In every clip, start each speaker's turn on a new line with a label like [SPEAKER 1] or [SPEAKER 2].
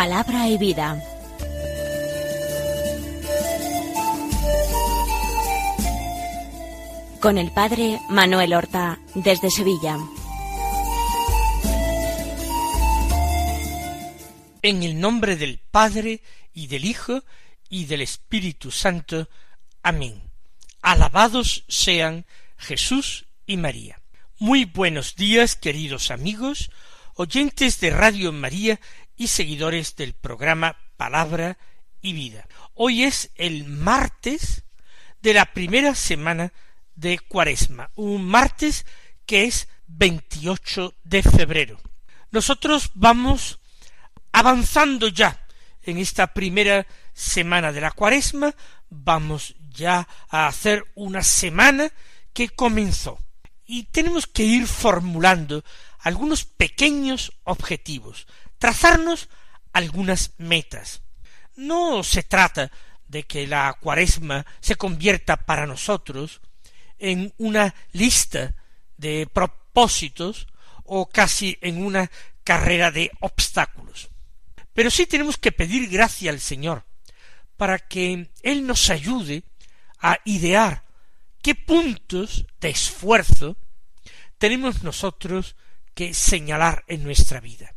[SPEAKER 1] Palabra y vida. Con el padre Manuel Horta desde Sevilla.
[SPEAKER 2] En el nombre del Padre y del Hijo y del Espíritu Santo. Amén. Alabados sean Jesús y María. Muy buenos días, queridos amigos, oyentes de Radio María y seguidores del programa Palabra y Vida. Hoy es el martes de la primera semana de Cuaresma, un martes que es 28 de febrero. Nosotros vamos avanzando ya en esta primera semana de la Cuaresma, vamos ya a hacer una semana que comenzó y tenemos que ir formulando algunos pequeños objetivos, trazarnos algunas metas. No se trata de que la cuaresma se convierta para nosotros en una lista de propósitos o casi en una carrera de obstáculos. Pero sí tenemos que pedir gracia al Señor para que Él nos ayude a idear qué puntos de esfuerzo tenemos nosotros que señalar en nuestra vida.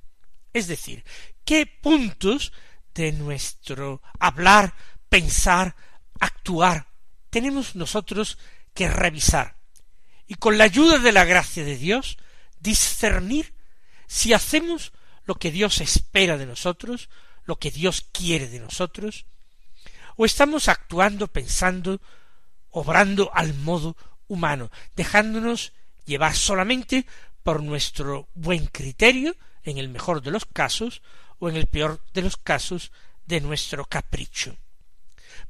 [SPEAKER 2] Es decir, qué puntos de nuestro hablar, pensar, actuar tenemos nosotros que revisar y con la ayuda de la gracia de Dios discernir si hacemos lo que Dios espera de nosotros, lo que Dios quiere de nosotros, o estamos actuando, pensando, obrando al modo humano, dejándonos llevar solamente por nuestro buen criterio, en el mejor de los casos, o en el peor de los casos, de nuestro capricho.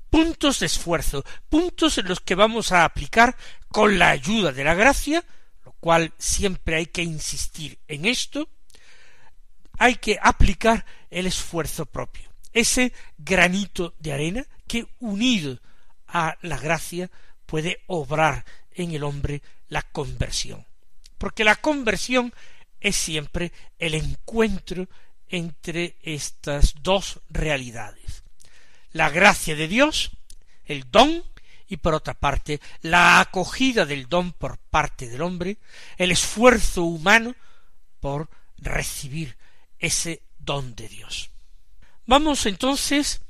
[SPEAKER 2] Puntos de esfuerzo, puntos en los que vamos a aplicar con la ayuda de la gracia, lo cual siempre hay que insistir en esto, hay que aplicar el esfuerzo propio, ese granito de arena que unido a la gracia puede obrar en el hombre la conversión. Porque la conversión es siempre el encuentro entre estas dos realidades. La gracia de Dios, el don, y por otra parte la acogida del don por parte del hombre, el esfuerzo humano por recibir ese don de Dios. Vamos entonces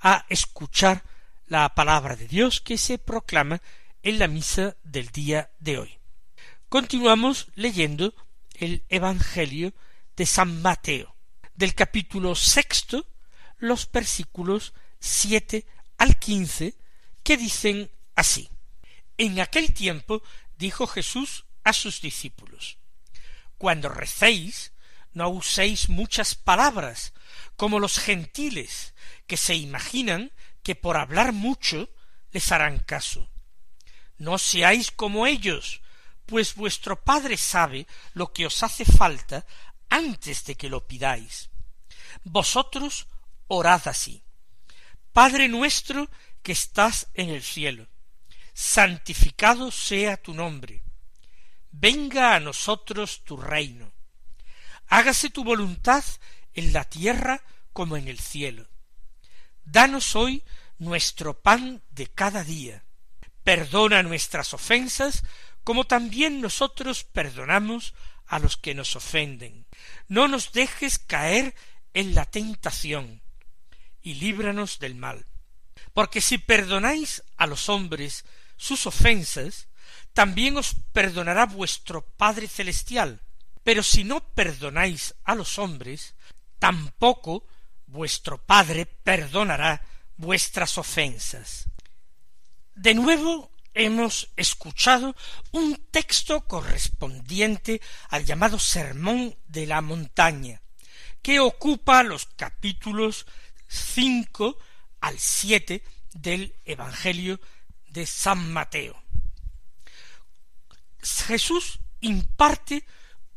[SPEAKER 2] a escuchar la palabra de Dios que se proclama en la misa del día de hoy. Continuamos leyendo el Evangelio de San Mateo, del capítulo sexto, los versículos siete al quince, que dicen así. En aquel tiempo dijo Jesús a sus discípulos, Cuando recéis, no uséis muchas palabras, como los gentiles, que se imaginan que por hablar mucho les harán caso. No seáis como ellos, pues vuestro Padre sabe lo que os hace falta antes de que lo pidáis. Vosotros orad así. Padre nuestro que estás en el cielo, santificado sea tu nombre. Venga a nosotros tu reino. Hágase tu voluntad en la tierra como en el cielo. Danos hoy nuestro pan de cada día. Perdona nuestras ofensas como también nosotros perdonamos a los que nos ofenden. No nos dejes caer en la tentación y líbranos del mal. Porque si perdonáis a los hombres sus ofensas, también os perdonará vuestro Padre Celestial. Pero si no perdonáis a los hombres, tampoco vuestro Padre perdonará vuestras ofensas. De nuevo hemos escuchado un texto correspondiente al llamado Sermón de la Montaña, que ocupa los capítulos cinco al siete del Evangelio de San Mateo. Jesús imparte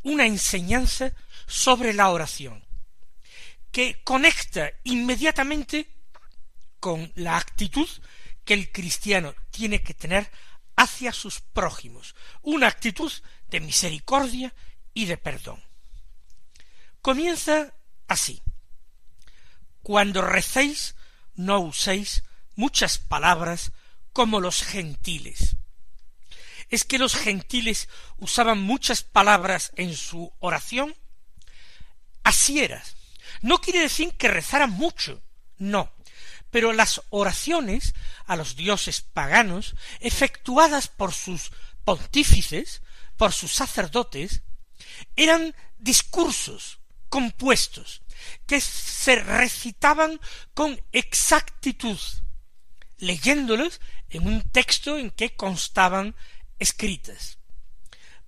[SPEAKER 2] una enseñanza sobre la oración, que conecta inmediatamente con la actitud que el cristiano tiene que tener hacia sus prójimos, una actitud de misericordia y de perdón. Comienza así. cuando recéis, no uséis muchas palabras como los gentiles. ¿Es que los gentiles usaban muchas palabras en su oración? Así era. No quiere decir que rezaran mucho, no. Pero las oraciones a los dioses paganos, efectuadas por sus pontífices, por sus sacerdotes, eran discursos compuestos que se recitaban con exactitud, leyéndolos en un texto en que constaban escritas.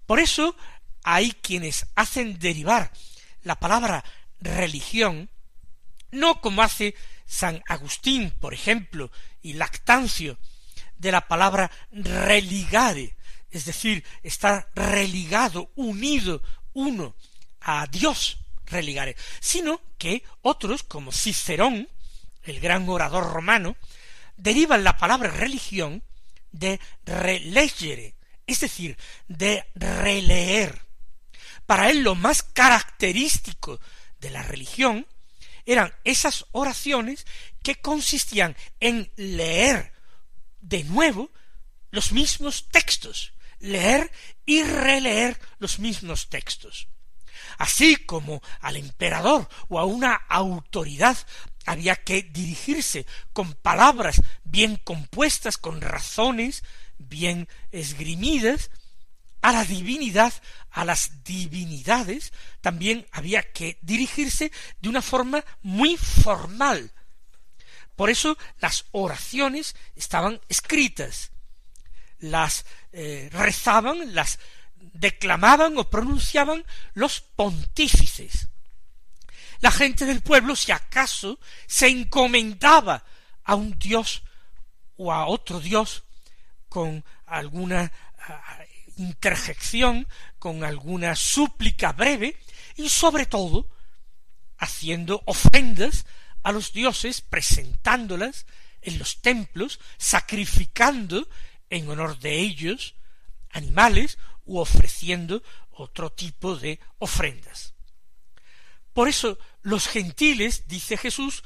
[SPEAKER 2] Por eso hay quienes hacen derivar la palabra religión, no como hace San Agustín, por ejemplo, y Lactancio, de la palabra religare, es decir, estar religado, unido, uno a Dios, religare, sino que otros, como Cicerón, el gran orador romano, derivan la palabra religión de relegere, es decir, de releer. Para él lo más característico de la religión eran esas oraciones que consistían en leer de nuevo los mismos textos, leer y releer los mismos textos. Así como al emperador o a una autoridad había que dirigirse con palabras bien compuestas, con razones bien esgrimidas, a la divinidad, a las divinidades, también había que dirigirse de una forma muy formal. Por eso las oraciones estaban escritas, las eh, rezaban, las declamaban o pronunciaban los pontífices. La gente del pueblo, si acaso, se encomendaba a un dios o a otro dios con alguna interjección, con alguna súplica breve y sobre todo haciendo ofrendas a los dioses, presentándolas en los templos, sacrificando en honor de ellos animales u ofreciendo otro tipo de ofrendas. Por eso los gentiles, dice Jesús,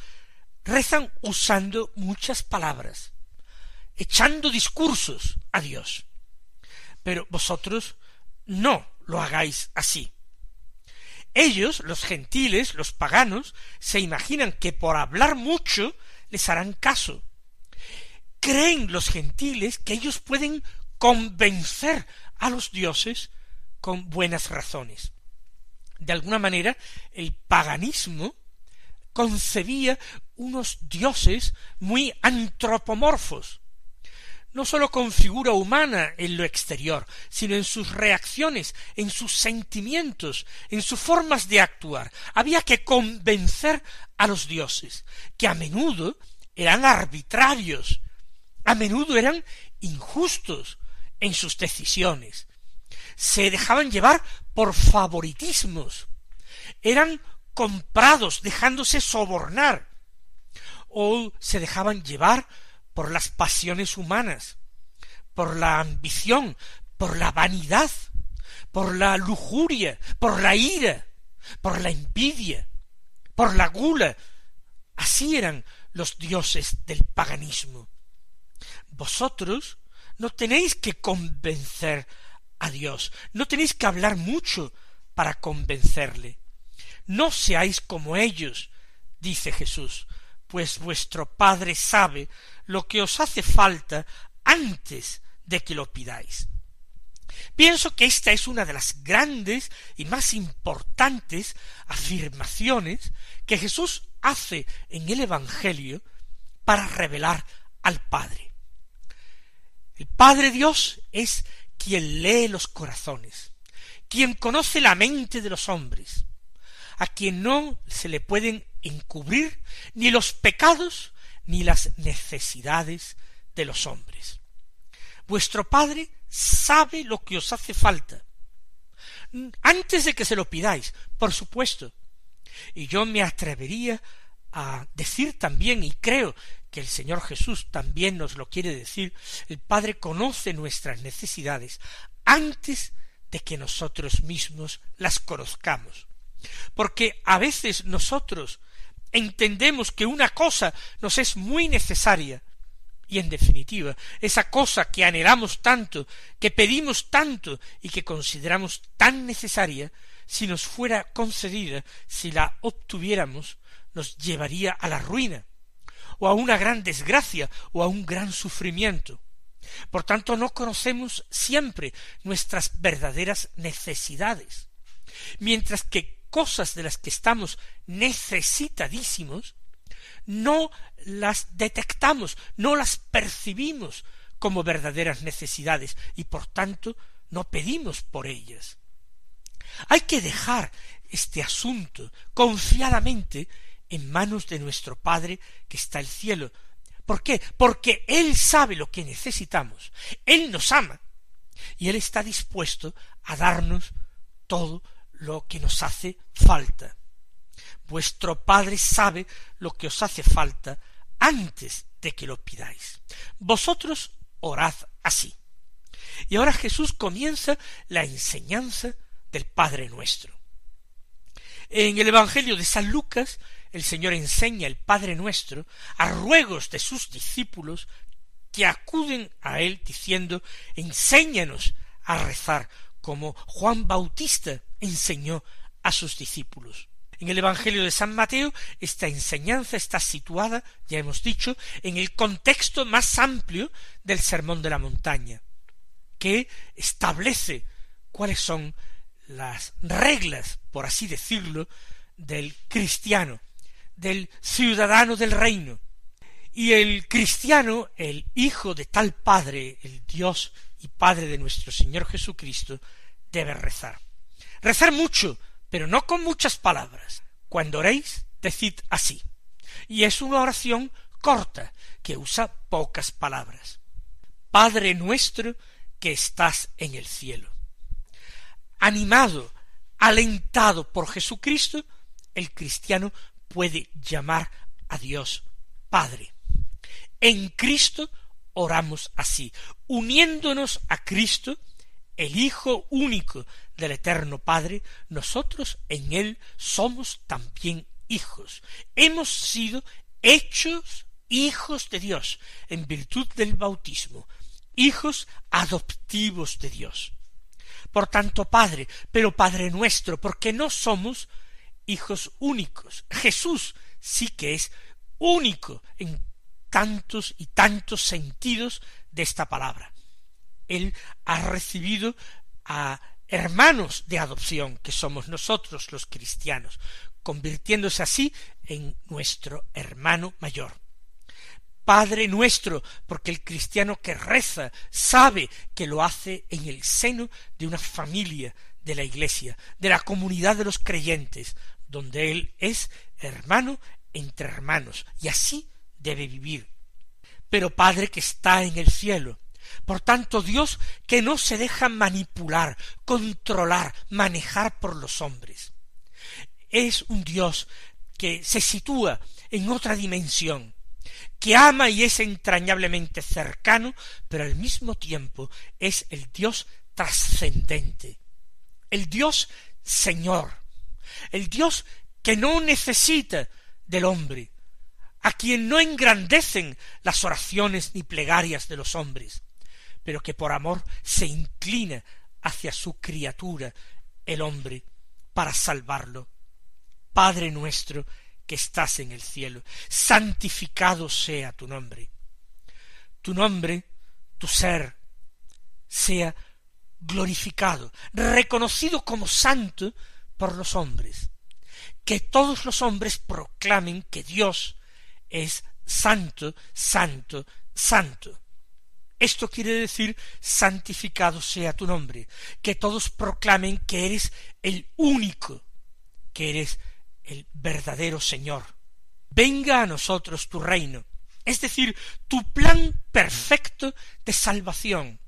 [SPEAKER 2] rezan usando muchas palabras, echando discursos a Dios pero vosotros no lo hagáis así. Ellos, los gentiles, los paganos, se imaginan que por hablar mucho les harán caso. Creen los gentiles que ellos pueden convencer a los dioses con buenas razones. De alguna manera, el paganismo concebía unos dioses muy antropomorfos, no sólo con figura humana en lo exterior, sino en sus reacciones, en sus sentimientos, en sus formas de actuar. Había que convencer a los dioses, que a menudo eran arbitrarios, a menudo eran injustos en sus decisiones, se dejaban llevar por favoritismos, eran comprados dejándose sobornar, o se dejaban llevar por las pasiones humanas, por la ambición, por la vanidad, por la lujuria, por la ira, por la envidia, por la gula. Así eran los dioses del paganismo. Vosotros no tenéis que convencer a Dios, no tenéis que hablar mucho para convencerle. No seáis como ellos, dice Jesús, pues vuestro Padre sabe lo que os hace falta antes de que lo pidáis. Pienso que esta es una de las grandes y más importantes afirmaciones que Jesús hace en el Evangelio para revelar al Padre. El Padre Dios es quien lee los corazones, quien conoce la mente de los hombres, a quien no se le pueden encubrir ni los pecados ni las necesidades de los hombres. Vuestro Padre sabe lo que os hace falta. Antes de que se lo pidáis, por supuesto. Y yo me atrevería a decir también, y creo que el Señor Jesús también nos lo quiere decir, el Padre conoce nuestras necesidades antes de que nosotros mismos las conozcamos. Porque a veces nosotros entendemos que una cosa nos es muy necesaria, y en definitiva, esa cosa que anhelamos tanto, que pedimos tanto y que consideramos tan necesaria, si nos fuera concedida, si la obtuviéramos, nos llevaría a la ruina, o a una gran desgracia, o a un gran sufrimiento. Por tanto, no conocemos siempre nuestras verdaderas necesidades, mientras que cosas de las que estamos necesitadísimos, no las detectamos, no las percibimos como verdaderas necesidades y por tanto no pedimos por ellas. Hay que dejar este asunto confiadamente en manos de nuestro Padre que está el cielo. ¿Por qué? Porque Él sabe lo que necesitamos, Él nos ama y Él está dispuesto a darnos todo lo que nos hace falta. Vuestro Padre sabe lo que os hace falta antes de que lo pidáis. Vosotros orad así. Y ahora Jesús comienza la enseñanza del Padre nuestro. En el Evangelio de San Lucas, el Señor enseña el Padre nuestro a ruegos de sus discípulos que acuden a Él diciendo Enséñanos a rezar, como Juan Bautista enseñó a sus discípulos. En el Evangelio de San Mateo esta enseñanza está situada, ya hemos dicho, en el contexto más amplio del Sermón de la Montaña, que establece cuáles son las reglas, por así decirlo, del cristiano, del ciudadano del reino. Y el cristiano, el hijo de tal Padre, el Dios y Padre de nuestro Señor Jesucristo, debe rezar. Rezar mucho, pero no con muchas palabras. Cuando oréis, decid así. Y es una oración corta, que usa pocas palabras. Padre nuestro que estás en el cielo. Animado, alentado por Jesucristo, el cristiano puede llamar a Dios Padre. En Cristo oramos así, uniéndonos a Cristo, el Hijo único del Eterno Padre, nosotros en Él somos también hijos. Hemos sido hechos hijos de Dios en virtud del bautismo, hijos adoptivos de Dios. Por tanto, Padre, pero Padre nuestro, porque no somos hijos únicos. Jesús sí que es único en tantos y tantos sentidos de esta palabra. Él ha recibido a hermanos de adopción, que somos nosotros los cristianos, convirtiéndose así en nuestro hermano mayor. Padre nuestro, porque el cristiano que reza sabe que lo hace en el seno de una familia de la Iglesia, de la comunidad de los creyentes, donde él es hermano entre hermanos, y así debe vivir. Pero Padre que está en el cielo, por tanto Dios que no se deja manipular, controlar, manejar por los hombres. Es un Dios que se sitúa en otra dimensión, que ama y es entrañablemente cercano, pero al mismo tiempo es el Dios trascendente, el Dios Señor, el Dios que no necesita del hombre, a quien no engrandecen las oraciones ni plegarias de los hombres, pero que por amor se inclina hacia su criatura, el hombre, para salvarlo. Padre nuestro que estás en el cielo, santificado sea tu nombre. Tu nombre, tu ser, sea glorificado, reconocido como santo por los hombres, que todos los hombres proclamen que Dios es santo, santo, santo. Esto quiere decir santificado sea tu nombre, que todos proclamen que eres el único, que eres el verdadero Señor. Venga a nosotros tu reino, es decir, tu plan perfecto de salvación,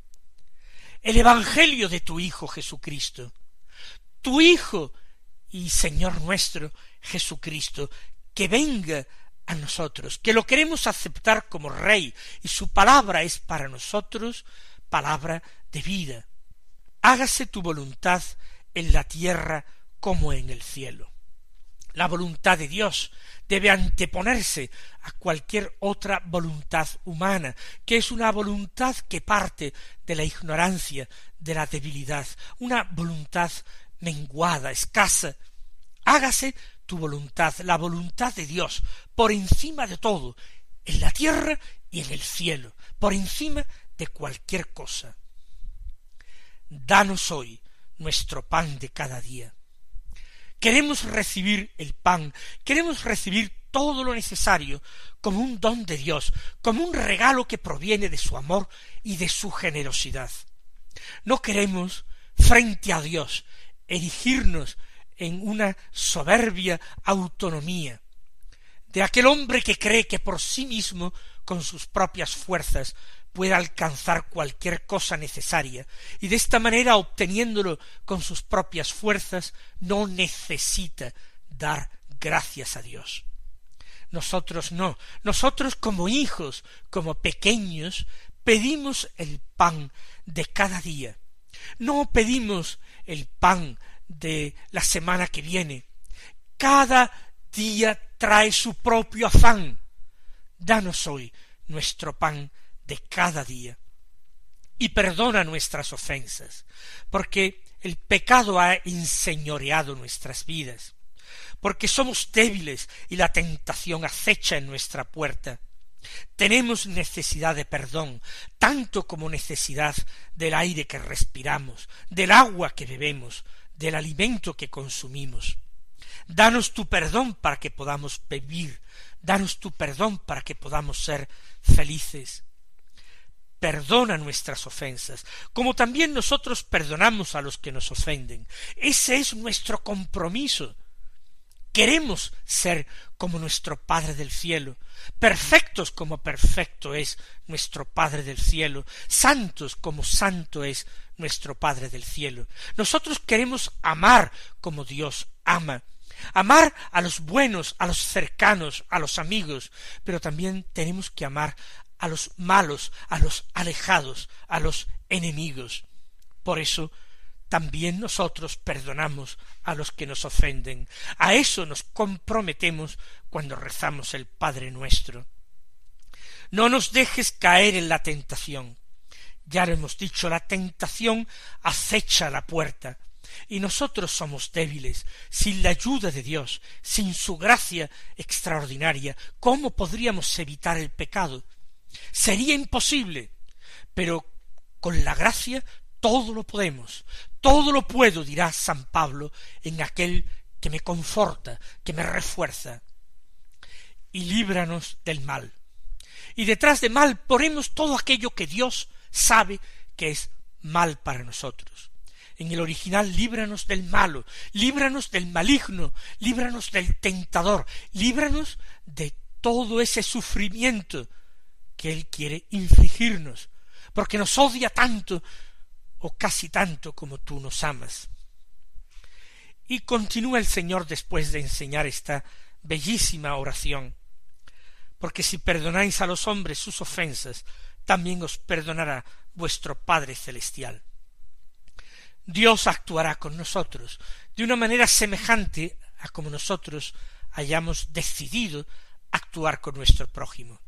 [SPEAKER 2] el Evangelio de tu Hijo Jesucristo, tu Hijo y Señor nuestro Jesucristo, que venga a nosotros, que lo queremos aceptar como Rey, y su palabra es para nosotros palabra de vida. Hágase tu voluntad en la tierra como en el cielo. La voluntad de Dios debe anteponerse a cualquier otra voluntad humana, que es una voluntad que parte de la ignorancia, de la debilidad, una voluntad menguada, escasa. Hágase tu voluntad, la voluntad de Dios, por encima de todo, en la tierra y en el cielo, por encima de cualquier cosa. Danos hoy nuestro pan de cada día. Queremos recibir el pan, queremos recibir todo lo necesario como un don de Dios, como un regalo que proviene de su amor y de su generosidad. No queremos, frente a Dios, erigirnos en una soberbia autonomía, de aquel hombre que cree que por sí mismo, con sus propias fuerzas, puede alcanzar cualquier cosa necesaria, y de esta manera obteniéndolo con sus propias fuerzas, no necesita dar gracias a Dios. Nosotros no, nosotros como hijos, como pequeños, pedimos el pan de cada día. No pedimos el pan de la semana que viene. Cada día trae su propio afán. Danos hoy nuestro pan de cada día. Y perdona nuestras ofensas, porque el pecado ha enseñoreado nuestras vidas, porque somos débiles y la tentación acecha en nuestra puerta. Tenemos necesidad de perdón, tanto como necesidad del aire que respiramos, del agua que bebemos, del alimento que consumimos. Danos tu perdón para que podamos vivir, danos tu perdón para que podamos ser felices. Perdona nuestras ofensas, como también nosotros perdonamos a los que nos ofenden. Ese es nuestro compromiso. Queremos ser como nuestro Padre del cielo, perfectos como perfecto es nuestro Padre del cielo, santos como santo es nuestro Padre del cielo. Nosotros queremos amar como Dios ama, amar a los buenos, a los cercanos, a los amigos, pero también tenemos que amar a los malos, a los alejados, a los enemigos. Por eso también nosotros perdonamos a los que nos ofenden. A eso nos comprometemos cuando rezamos el Padre nuestro. No nos dejes caer en la tentación. Ya lo hemos dicho, la tentación acecha la puerta, y nosotros somos débiles. Sin la ayuda de Dios, sin su gracia extraordinaria, ¿cómo podríamos evitar el pecado? Sería imposible, pero con la gracia todo lo podemos, todo lo puedo, dirá San Pablo, en aquel que me conforta, que me refuerza. Y líbranos del mal. Y detrás de mal ponemos todo aquello que Dios sabe que es mal para nosotros. En el original, líbranos del malo, líbranos del maligno, líbranos del tentador, líbranos de todo ese sufrimiento que Él quiere infligirnos, porque nos odia tanto o casi tanto como tú nos amas. Y continúa el Señor después de enseñar esta bellísima oración, porque si perdonáis a los hombres sus ofensas, también os perdonará vuestro Padre Celestial. Dios actuará con nosotros de una manera semejante a como nosotros hayamos decidido actuar con nuestro prójimo.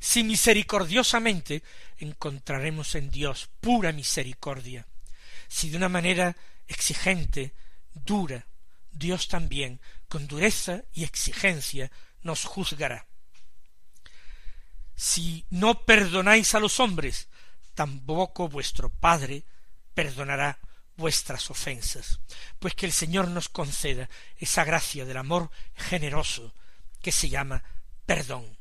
[SPEAKER 2] Si misericordiosamente encontraremos en Dios pura misericordia, si de una manera exigente, dura, Dios también, con dureza y exigencia, nos juzgará. Si no perdonáis a los hombres, tampoco vuestro Padre perdonará vuestras ofensas. Pues que el Señor nos conceda esa gracia del amor generoso que se llama perdón.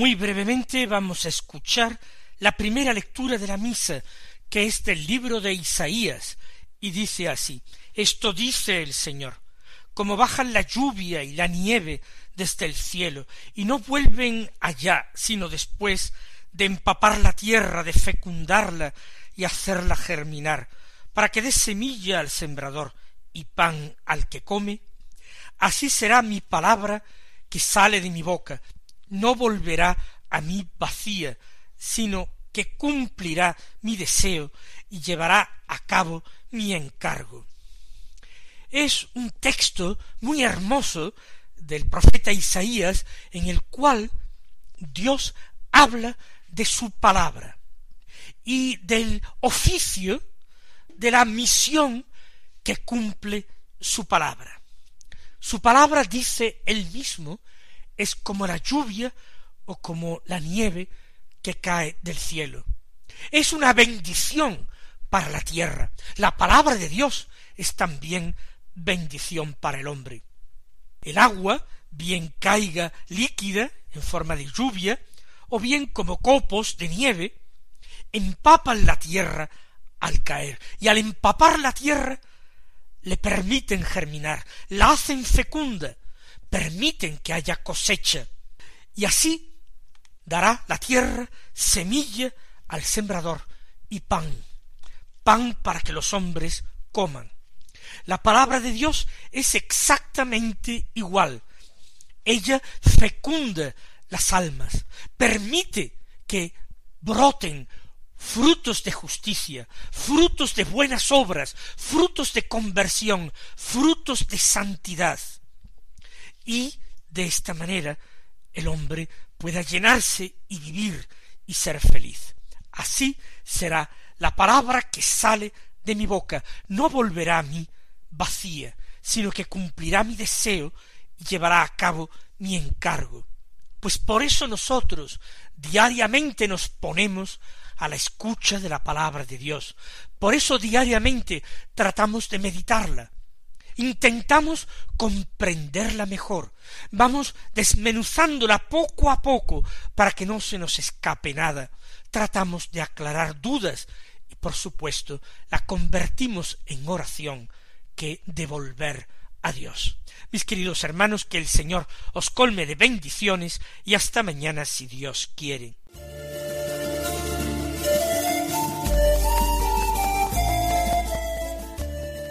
[SPEAKER 2] Muy brevemente vamos a escuchar la primera lectura de la misa, que es del libro de Isaías, y dice así Esto dice el Señor como bajan la lluvia y la nieve desde el cielo, y no vuelven allá, sino después de empapar la tierra, de fecundarla y hacerla germinar, para que dé semilla al sembrador y pan al que come, así será mi palabra que sale de mi boca, no volverá a mí vacía, sino que cumplirá mi deseo y llevará a cabo mi encargo. Es un texto muy hermoso del profeta Isaías en el cual Dios habla de su palabra y del oficio de la misión que cumple su palabra. Su palabra, dice él mismo, es como la lluvia o como la nieve que cae del cielo. Es una bendición para la tierra. La palabra de Dios es también bendición para el hombre. El agua, bien caiga líquida en forma de lluvia, o bien como copos de nieve, empapan la tierra al caer, y al empapar la tierra le permiten germinar, la hacen fecunda, permiten que haya cosecha, y así dará la tierra semilla al sembrador y pan, pan para que los hombres coman. La palabra de Dios es exactamente igual. Ella fecunda las almas, permite que broten frutos de justicia, frutos de buenas obras, frutos de conversión, frutos de santidad. Y de esta manera el hombre pueda llenarse y vivir y ser feliz. Así será la palabra que sale de mi boca, no volverá a mí vacía, sino que cumplirá mi deseo y llevará a cabo mi encargo. Pues por eso nosotros diariamente nos ponemos a la escucha de la palabra de Dios. Por eso diariamente tratamos de meditarla. Intentamos comprenderla mejor. Vamos desmenuzándola poco a poco para que no se nos escape nada. Tratamos de aclarar dudas y por supuesto la convertimos en oración que devolver a Dios. Mis queridos hermanos, que el Señor os colme de bendiciones y hasta mañana si Dios quiere.